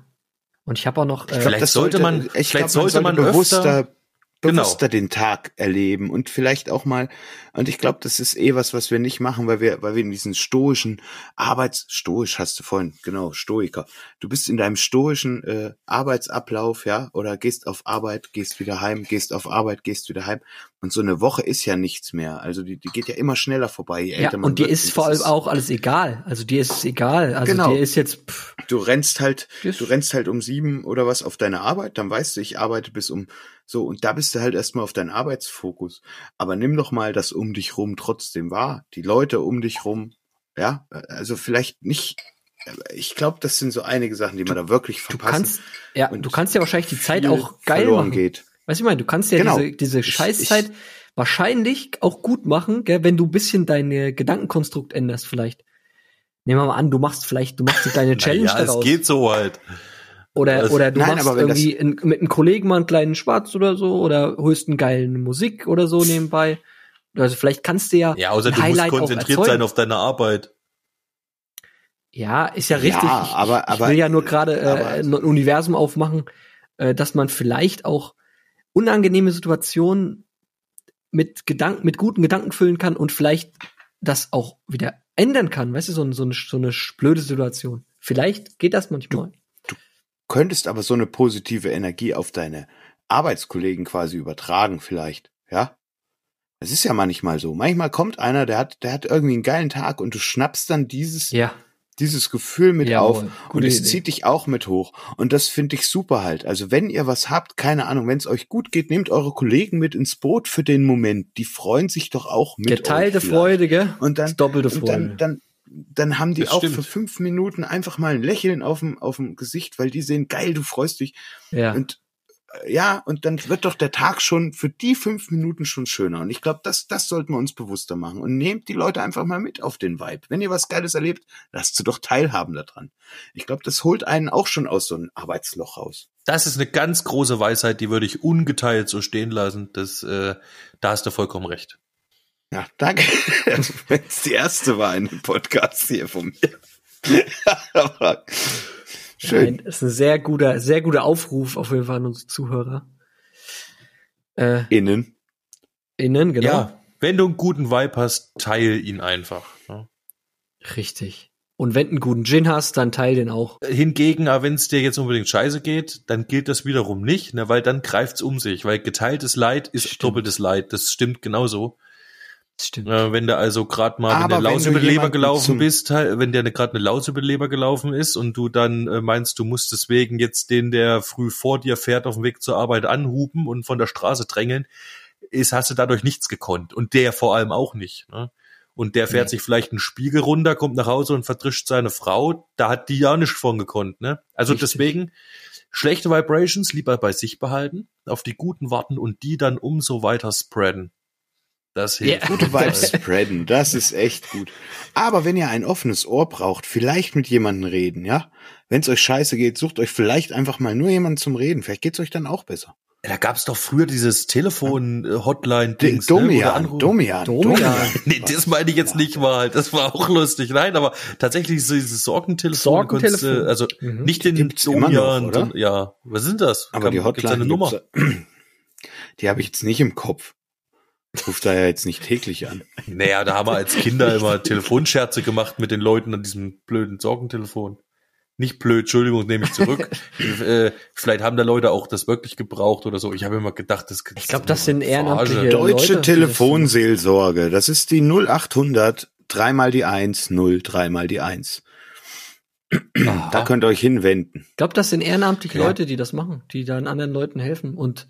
Und ich habe auch noch, äh, Vielleicht Das sollte man- ich vielleicht glaub, sollte man Genau. bewusster den Tag erleben und vielleicht auch mal, und ich glaube, das ist eh was, was wir nicht machen, weil wir, weil wir in diesen stoischen Arbeits, stoisch hast du vorhin, genau, Stoiker. Du bist in deinem stoischen äh, Arbeitsablauf, ja, oder gehst auf Arbeit, gehst wieder heim, gehst auf Arbeit, gehst wieder heim. Und so eine Woche ist ja nichts mehr. Also die, die geht ja immer schneller vorbei. Je ja, und dir ist vor allem auch alles egal. Also dir ist es egal. Also Genau. dir ist jetzt, pff, du rennst halt, du rennst halt um sieben oder was auf deine Arbeit, dann weißt du, ich arbeite bis um so und da bist du halt erstmal auf deinen Arbeitsfokus. Aber nimm doch mal das um dich rum trotzdem wahr, die Leute um dich rum, ja, also vielleicht nicht. Ich glaube, das sind so einige Sachen, die man da wirklich du verpassen. kannst, ja, und du kannst ja wahrscheinlich die Zeit auch geil verloren machen. geht. Weißt du, ich meine, du kannst ja Genau. diese, diese Ich- Scheißzeit wahrscheinlich auch gut machen, gell, wenn du ein bisschen dein Gedankenkonstrukt änderst, vielleicht. Nehmen wir mal an, du machst vielleicht, du machst eine kleine Challenge ja, es daraus. geht so halt. Oder, Also- oder du Nein, machst das- irgendwie in, mit einem Kollegen mal einen kleinen Schwarz oder so, oder holst einen geilen Musik oder so nebenbei. Also vielleicht kannst du ja, Ja, außer ein du musst Highlight auch konzentriert sein auf deine Arbeit. Ja, ist ja richtig. Ja, ich, aber- ich, aber- ich will ja nur gerade äh, ein Universum aufmachen, äh, dass man vielleicht auch unangenehme Situationen mit Gedanken, mit guten Gedanken füllen kann und vielleicht das auch wieder ändern kann. Weißt du, so, so, eine, so eine blöde Situation. Vielleicht geht das manchmal. Könntest aber so eine positive Energie auf deine Arbeitskollegen quasi übertragen, vielleicht, ja? Es ist ja manchmal so. Manchmal kommt einer, der hat, der hat irgendwie einen geilen Tag und du schnappst dann dieses, Ja. Dieses Gefühl mit Jawohl, auf und es Idee. zieht dich auch mit hoch. Und das finde ich super halt. Also wenn ihr was habt, keine Ahnung, wenn es euch gut geht, nehmt eure Kollegen mit ins Boot für den Moment. Die freuen sich doch auch mit Geteilte. Freude, gell? Und dann, Das doppelte und Freude. dann, dann, dann haben die Das auch stimmt. für fünf Minuten einfach mal ein Lächeln auf dem, auf dem Gesicht, weil die sehen, geil, du freust dich. ja. Und ja, und dann wird doch der Tag schon für die fünf Minuten schon schöner. Und ich glaube, das, das sollten wir uns bewusster machen. Und nehmt die Leute einfach mal mit auf den Vibe. Wenn ihr was Geiles erlebt, lasst sie doch teilhaben daran. Ich glaube, das holt einen auch schon aus so einem Arbeitsloch raus. Das ist eine ganz große Weisheit, die würde ich ungeteilt so stehen lassen. Das, äh, da hast du vollkommen recht. Ja, danke. Wenn es die erste war in dem Podcast hier von mir. Schön. Nein, ist ein sehr guter, sehr guter Aufruf auf jeden Fall an unsere Zuhörer. Äh, Innen. innen, genau. Ja, wenn du einen guten Vibe hast, teil ihn einfach. ne? Richtig. Und wenn du einen guten Gin hast, dann teil den auch. Hingegen, wenn es dir jetzt unbedingt scheiße geht, dann gilt das wiederum nicht, ne, weil dann greift's um sich, weil geteiltes Leid ist Stimmt. doppeltes Leid. Das stimmt genauso. Stimmt. Äh, wenn du also gerade mal, Aber der wenn Laus du über den Leber gelaufen bist, halt, wenn dir gerade eine Laus über den Leber gelaufen ist und du dann äh, meinst, du musst deswegen jetzt den, der früh vor dir fährt, auf dem Weg zur Arbeit anhupen und von der Straße drängeln, ist, hast du dadurch nichts gekonnt. Und der vor allem auch nicht. Ne? Und der fährt Nee. sich vielleicht einen Spiegel runter, kommt nach Hause und verdrischt seine Frau. Da hat die ja nicht von gekonnt. Ne? Also Richtig. deswegen schlechte Vibrations lieber bei sich behalten, auf die guten warten und die dann umso weiter spreaden. Das hilft. Ja. Gute Vibes spreaden, das ist echt gut. Aber wenn ihr ein offenes Ohr braucht, vielleicht mit jemandem reden, ja? Wenn es euch scheiße geht, sucht euch vielleicht einfach mal nur jemanden zum Reden. Vielleicht geht's euch dann auch besser. Da gab's doch früher dieses Telefon-Hotline-Dings. Domian, Domian, Domian. Nee, das meine ich jetzt nicht mal. Das war auch lustig. Nein, aber tatsächlich so dieses Sorgentelefon. konntest du- Sorgentelefon. Also Mhm. nicht den Gibt's noch, Domian. oder? sondern- ja, was sind das? Aber die Kann- gibt's da Hotline, eine Nummer. gibt's- die habe ich jetzt nicht im Kopf. Ich rufe da ja jetzt nicht täglich an. Naja, da haben wir als Kinder immer Telefonscherze gemacht mit den Leuten an diesem blöden Sorgentelefon. Nicht blöd, Entschuldigung, nehme ich zurück. äh, vielleicht haben da Leute auch das wirklich gebraucht oder so. Ich habe immer gedacht, das Ich glaube, das sind ehrenamtliche. Leute, Deutsche Telefonseelsorge, das ist die 0800 dreimal die 1, 0, dreimal die 1. Aha. Da könnt ihr euch hinwenden. Ich glaube, das sind ehrenamtliche Ja. Leute, die das machen, die dann anderen Leuten helfen. Und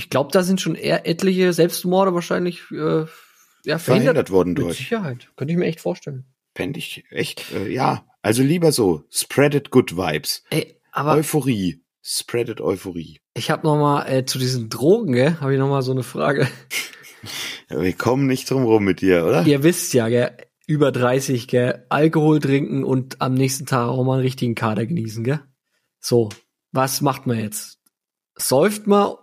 ich glaube, da sind schon eher etliche Selbstmorde wahrscheinlich äh, ja, verhindert. Verhindert worden Mit durch. Sicherheit. Könnte ich mir echt vorstellen. Fände ich echt, äh, ja. Also lieber so, spreadet good vibes. Ey, aber Euphorie. Spreadet Euphorie. ich habe noch mal äh, zu diesen Drogen, gell, habe ich noch mal so eine Frage. Ja, wir kommen nicht drum rum mit dir, oder? Ihr wisst ja, gell, über 30, gell, Alkohol trinken und am nächsten Tag auch mal einen richtigen Kater genießen, gell? So, was macht man jetzt? Säuft man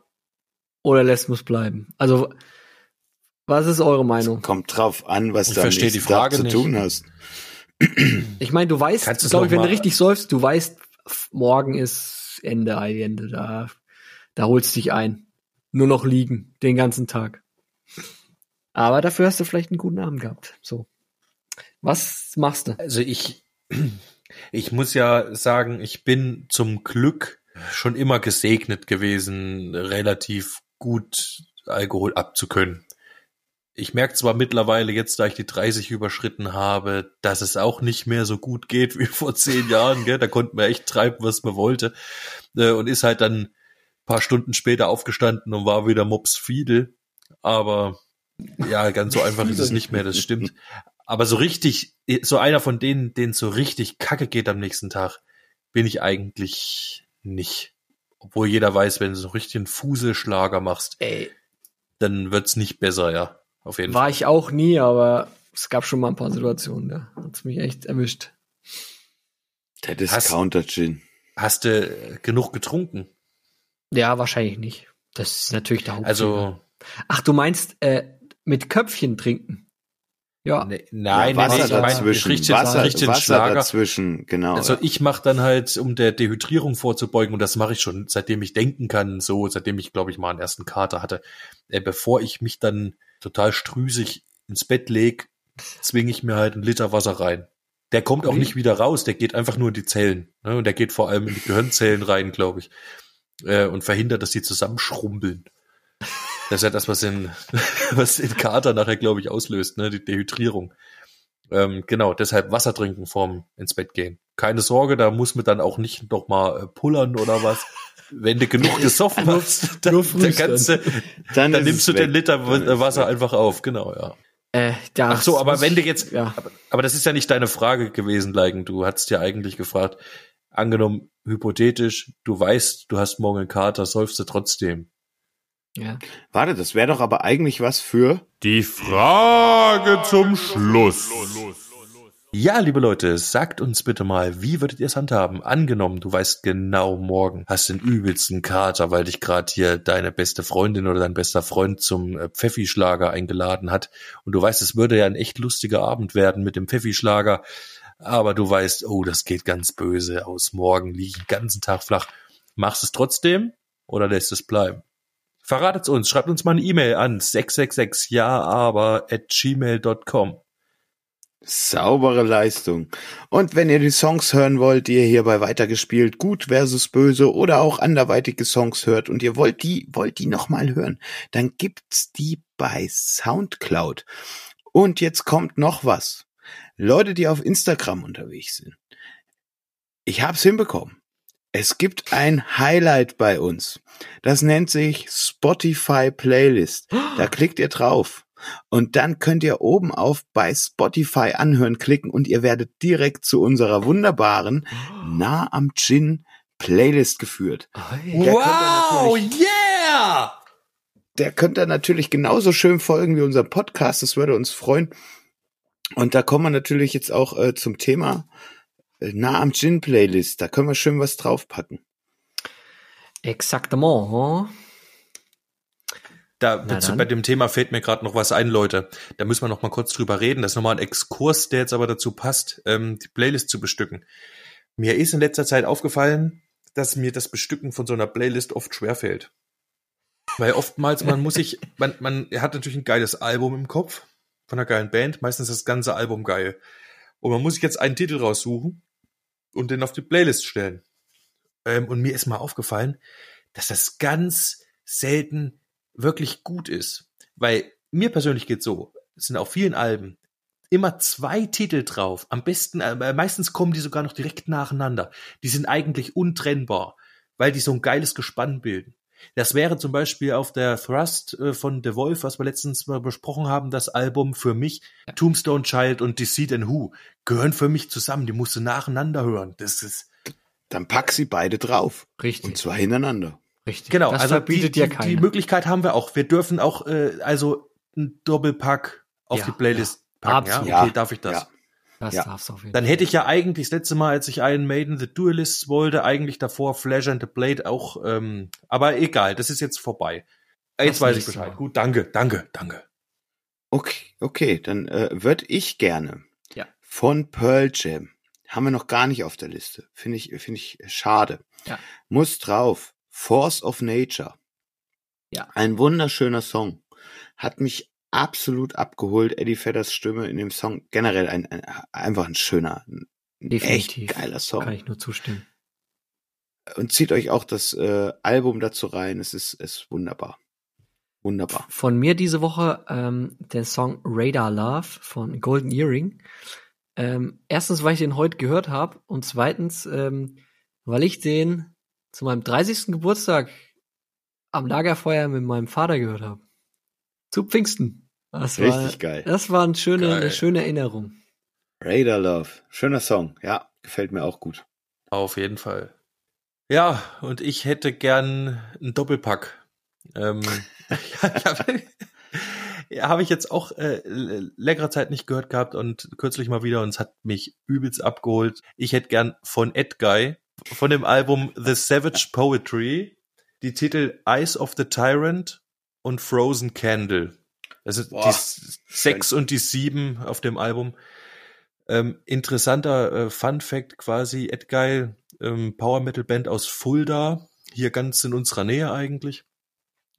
oder lässt man es bleiben? Also, was ist eure Meinung? Kommt drauf an, was du am nächsten die Frage Tag zu nicht. tun hast. Ich meine, du weißt, glaube ich, wenn du richtig säufst, du weißt, morgen ist Ende, Ende, da, da holst dich ein. Nur noch liegen, den ganzen Tag. Aber dafür hast du vielleicht einen guten Abend gehabt. So. Was machst du? Also ich, ich muss ja sagen, ich bin zum Glück schon immer gesegnet gewesen, relativ gut Alkohol abzukönnen. Ich merke zwar mittlerweile jetzt, da ich die 30 überschritten habe, dass es auch nicht mehr so gut geht wie vor zehn Jahren. Gell? Da konnte man echt treiben, was man wollte. Äh, Und ist halt dann paar Stunden später aufgestanden und war wieder Mops Fiedel. Aber ja, ganz so einfach ist es nicht mehr, das stimmt. Aber so richtig, so einer von denen, denen so richtig kacke geht am nächsten Tag, bin ich eigentlich nicht. Obwohl jeder weiß, wenn du so richtig einen Fuselschlager machst, Ey, dann wird's nicht besser, ja. Auf jeden Fall. war ich auch nie, aber es gab schon mal ein paar Situationen, da hat's mich echt erwischt. Der Hast- Discounter-Gin. Hast du genug getrunken? Ja, wahrscheinlich nicht. Das ist natürlich der Hauptfehler. Also, Ach, du meinst, äh, Mit Köpfchen trinken. Ja. Nee, nein, ja, Wasser nee, ich meine, dazwischen, ich richte jetzt, Wasser, Wasser Schlager. dazwischen, genau. Also ja. ich mache dann halt, um der Dehydrierung vorzubeugen, und das mache ich schon, seitdem ich denken kann, so, seitdem ich, glaube ich, mal einen ersten Kater hatte, äh, bevor ich mich dann total strüsig ins Bett leg, zwinge ich mir halt einen Liter Wasser rein. Der kommt auch Okay. nicht wieder raus, der geht einfach nur in die Zellen. Ne? Und der geht vor allem in die Gehirnzellen rein, glaube ich. Äh, und verhindert, dass die zusammenschrumpeln. Das ist ja das, was den, was den Kater nachher, glaube ich, auslöst, ne? Die Dehydrierung. Ähm, genau, deshalb Wasser trinken vorm ins Bett gehen. Keine Sorge, da muss man dann auch nicht noch mal äh, pullern oder was. Wenn du genug gesoffen hast, dann, dann, kannst du, dann, dann nimmst du es den weg. Liter Dann Wasser weg. einfach auf, genau, ja. Äh, Ach so, aber wenn du jetzt, Ja. aber, aber das ist ja nicht deine Frage gewesen, Leigen. Du hattest ja eigentlich gefragt, angenommen, hypothetisch, du weißt, du hast morgen einen Kater, säufst du trotzdem. Ja. Warte, das wäre doch aber eigentlich was für. Die Frage zum Schluss. Ja, liebe Leute, sagt uns bitte mal, wie würdet ihr es handhaben? Angenommen, du weißt genau morgen, hast den übelsten Kater, weil dich gerade hier deine beste Freundin oder dein bester Freund zum äh, Pfeffischlager eingeladen hat und du weißt, es würde ja ein echt lustiger Abend werden mit dem Pfeffischlager, aber du weißt, oh, das geht ganz böse aus. Morgen liege ich den ganzen Tag flach. Machst es trotzdem oder lässt es bleiben? Verratet's uns, schreibt uns mal eine E-Mail an 666 ja aber at gmail.com. Saubere Leistung. Und wenn ihr die Songs hören wollt, die ihr hierbei weitergespielt, gut versus böse oder auch anderweitige Songs hört und ihr wollt die, wollt die nochmal hören, dann gibt's die bei Soundcloud. Und jetzt kommt noch was. Leute, die auf Instagram unterwegs sind. Ich hab's hinbekommen. Es gibt ein Highlight bei uns. Das nennt sich Spotify Playlist. Da klickt ihr drauf. Und dann könnt ihr oben auf bei Spotify anhören klicken und ihr werdet direkt zu unserer wunderbaren Nah am Gin Playlist geführt. Der Wow, yeah! Der könnt ihr natürlich genauso schön folgen wie unser Podcast. Das würde uns freuen. Und da kommen wir natürlich jetzt auch äh, zum Thema äh, Nah am Gin Playlist. Da können wir schön was draufpacken. Exactement. Huh? Da, bei dem Thema fällt mir gerade noch was ein, Leute. Da müssen wir noch mal kurz drüber reden. Das ist nochmal ein Exkurs, der jetzt aber dazu passt, ähm, die Playlist zu bestücken. Mir ist in letzter Zeit aufgefallen, dass mir das Bestücken von so einer Playlist oft schwerfällt. Weil oftmals, man muss sich, man, man hat natürlich ein geiles Album im Kopf von einer geilen Band, meistens ist das ganze Album geil. Und man muss sich jetzt einen Titel raussuchen und den auf die Playlist stellen. Ähm, und mir ist mal aufgefallen, dass das ganz selten wirklich gut ist. Weil mir persönlich geht so, es sind auf vielen Alben immer zwei Titel drauf. Am besten, äh, meistens kommen die sogar noch direkt nacheinander. Die sind eigentlich untrennbar, weil die so ein geiles Gespann bilden. Das wäre zum Beispiel auf der Thrust äh, von The Wolf, was wir letztens mal besprochen haben, das Album für mich, Tombstone Child und Deceit and Who, gehören für mich zusammen. Die musst du nacheinander hören. Das ist, Dann pack sie beide drauf. Richtig. Und zwar hintereinander. Richtig. Genau, das also die, dir die, die Möglichkeit haben wir auch. Wir dürfen auch äh, also ein Doppelpack auf Ja, die Playlist ja. packen. Absolut. Ja? Okay, darf ich das? ja. Das ja. darfst du auf jeden Dann hätte ich ja eigentlich das letzte Mal, als ich Iron Maiden The Duelists wollte, eigentlich davor Flash and the Blade auch, ähm, aber egal, das ist jetzt vorbei. Jetzt Das weiß ich Bescheid. Mal. Gut, danke, danke, danke. Okay, okay, dann äh, würde ich gerne Ja. von Pearl Jam. Haben wir noch gar nicht auf der Liste. Finde ich, finde ich schade. Ja. Muss drauf. Force of Nature. Ja. Ein wunderschöner Song. Hat mich absolut abgeholt. Eddie Fedders Stimme in dem Song. Generell ein, ein einfach ein schöner, ein Definitiv. echt geiler Song. Kann ich nur zustimmen. Und zieht euch auch das äh, Album dazu rein. Es ist, es ist wunderbar. Wunderbar. Von mir diese Woche ähm, der Song Radar Love von Golden Earring. Ähm, erstens, weil ich den heute gehört habe und zweitens, ähm, weil ich den zu meinem 30. Geburtstag am Lagerfeuer mit meinem Vater gehört habe. Zu Pfingsten. Das war, Richtig geil. Das war eine schöne, Geil. eine schöne Erinnerung. Radar Love. Schöner Song. Ja, gefällt mir auch gut. Auf jeden Fall. Ja, und ich hätte gern einen Doppelpack. Ähm, ja, habe ja, hab ich jetzt auch äh, längere Zeit nicht gehört gehabt und kürzlich mal wieder und es hat mich übelst abgeholt. Ich hätte gern von Ed Guy, von dem Album The Savage Poetry, die Titel Eyes of the Tyrant und Frozen Candle. Also Boah, die sechs und die sieben auf dem Album. Ähm, interessanter äh, Fun Fact quasi, Edgeil, ähm, Power Metal Band aus Fulda, hier ganz in unserer Nähe eigentlich.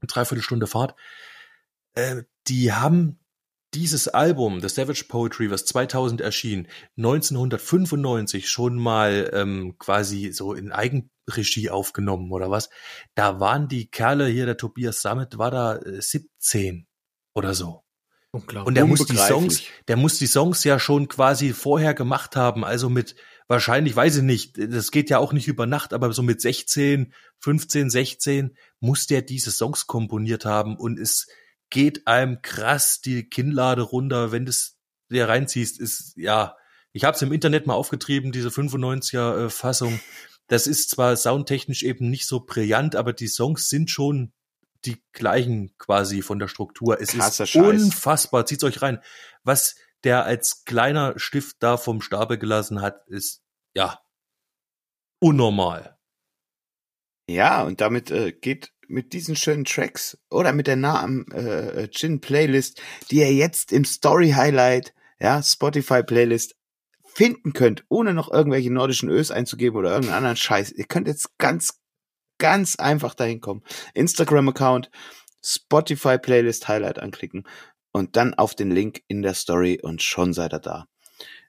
Dreiviertel Stunde Fahrt. Äh, die haben dieses Album, das Savage Poetry, was 2000 erschien, 1995 schon mal ähm, quasi so in Eigenregie aufgenommen oder was. Da waren die Kerle hier, der Tobias Sammet war da äh, 17 oder so. Und der muss die. Songs, der muss die Songs ja schon quasi vorher gemacht haben, also mit wahrscheinlich, weiß ich nicht, das geht ja auch nicht über Nacht, aber so mit 16, 15, 16 muss der diese Songs komponiert haben und es geht einem krass die Kinnlade runter, wenn das der reinziehst, ist ja, ich habe es im Internet mal aufgetrieben, diese 95er äh, Fassung. Das ist zwar soundtechnisch eben nicht so brillant, aber die Songs sind schon die gleichen quasi von der Struktur. Es Krasser ist Scheiß. unfassbar. Zieht's euch rein. Was der als kleiner Stift da vom Stapel gelassen hat, ist ja unnormal. Ja, und damit äh, geht mit diesen schönen Tracks oder mit der Namen äh, Gin Playlist, die ihr jetzt im Story Highlight, ja, Spotify Playlist finden könnt, ohne noch irgendwelche nordischen Ös einzugeben oder irgendeinen anderen Scheiß. Ihr könnt jetzt ganz, ganz einfach dahin kommen. Instagram-Account, Spotify Playlist Highlight anklicken und dann auf den Link in der Story und schon seid ihr da.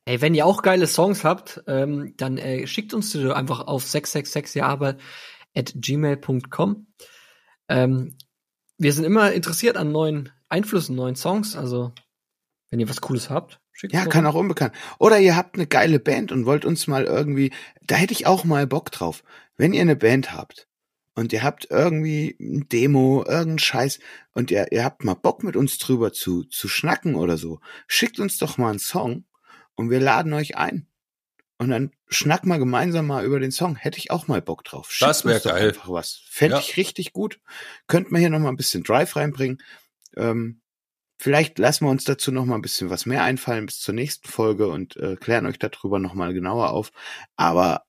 Ey, wenn ihr auch geile Songs habt, ähm, dann äh, schickt uns die einfach auf 666jahre at gmail.com. Ähm, wir sind immer interessiert an neuen Einflüssen, neuen Songs. Also, wenn ihr was Cooles habt, schickt Ja, kann auch unbekannt. Oder ihr habt eine geile Band und wollt uns mal irgendwie, da hätte ich auch mal Bock drauf. Wenn ihr eine Band habt und ihr habt irgendwie ein Demo, irgendeinen Scheiß und ihr, ihr habt mal Bock mit uns drüber zu, zu schnacken oder so, schickt uns doch mal einen Song und wir laden euch ein. Und dann schnack mal gemeinsam mal über den Song. Hätte ich auch mal Bock drauf. Schickt Das wär uns doch geil. Einfach was. Fände Ja. ich richtig gut. Könnt man hier noch mal ein bisschen Drive reinbringen. Ähm, Vielleicht lassen wir uns dazu noch mal ein bisschen was mehr einfallen bis zur nächsten Folge und äh, klären euch darüber noch mal genauer auf. Aber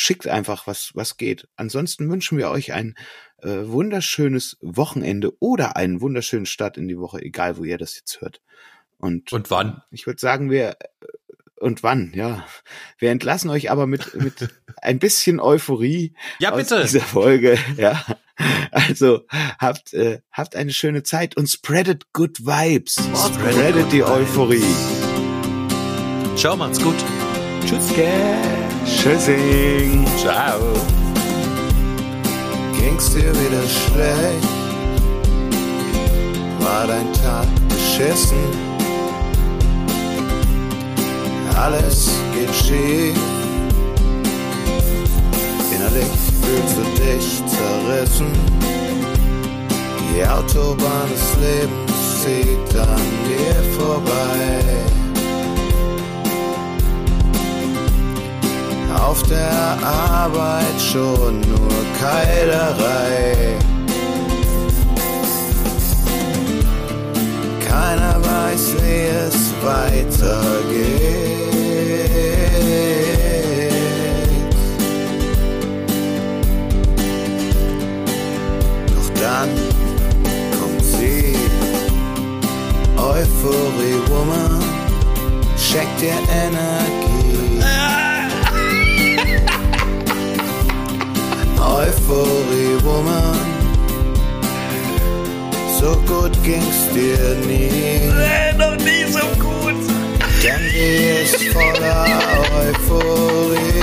schickt einfach, was, was geht. Ansonsten wünschen wir euch ein äh, wunderschönes Wochenende oder einen wunderschönen Start in die Woche, egal wo ihr das jetzt hört. Und, Und wann? ich würde sagen, wir äh, und wann, ja. Wir entlassen euch aber mit, mit ein bisschen Euphorie Ja, aus bitte. dieser Folge. Ja. Also habt, äh, habt eine schöne Zeit und spreadet good vibes. Spreadet Spreadet good die vibes. Euphorie. Ciao, macht's gut. Tschüss, gell. Tschüssing. Ciao. Ging's dir wieder schlecht? War dein Tag beschissen? Alles geht schief. Innerlich fühlst du dich zerrissen. Die Autobahn des Lebens zieht an dir vorbei. Arbeit schon nur Keilerei. Keiner weiß, wie es weitergeht. Doch dann kommt sie, Euphorie Woman, schenkt dir Energie. So gut ging's dir nie. noch nie so gut. Denn sie ist voller Euphorie.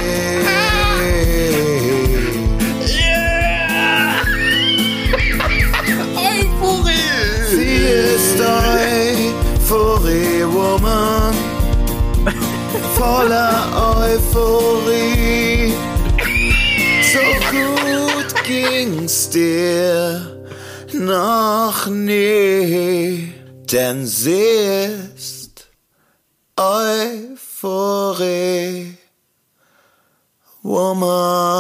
Sie ist Euphorie Woman, voller Euphorie. So gut ging's dir noch nie, denn sie ist Euphorie Woman.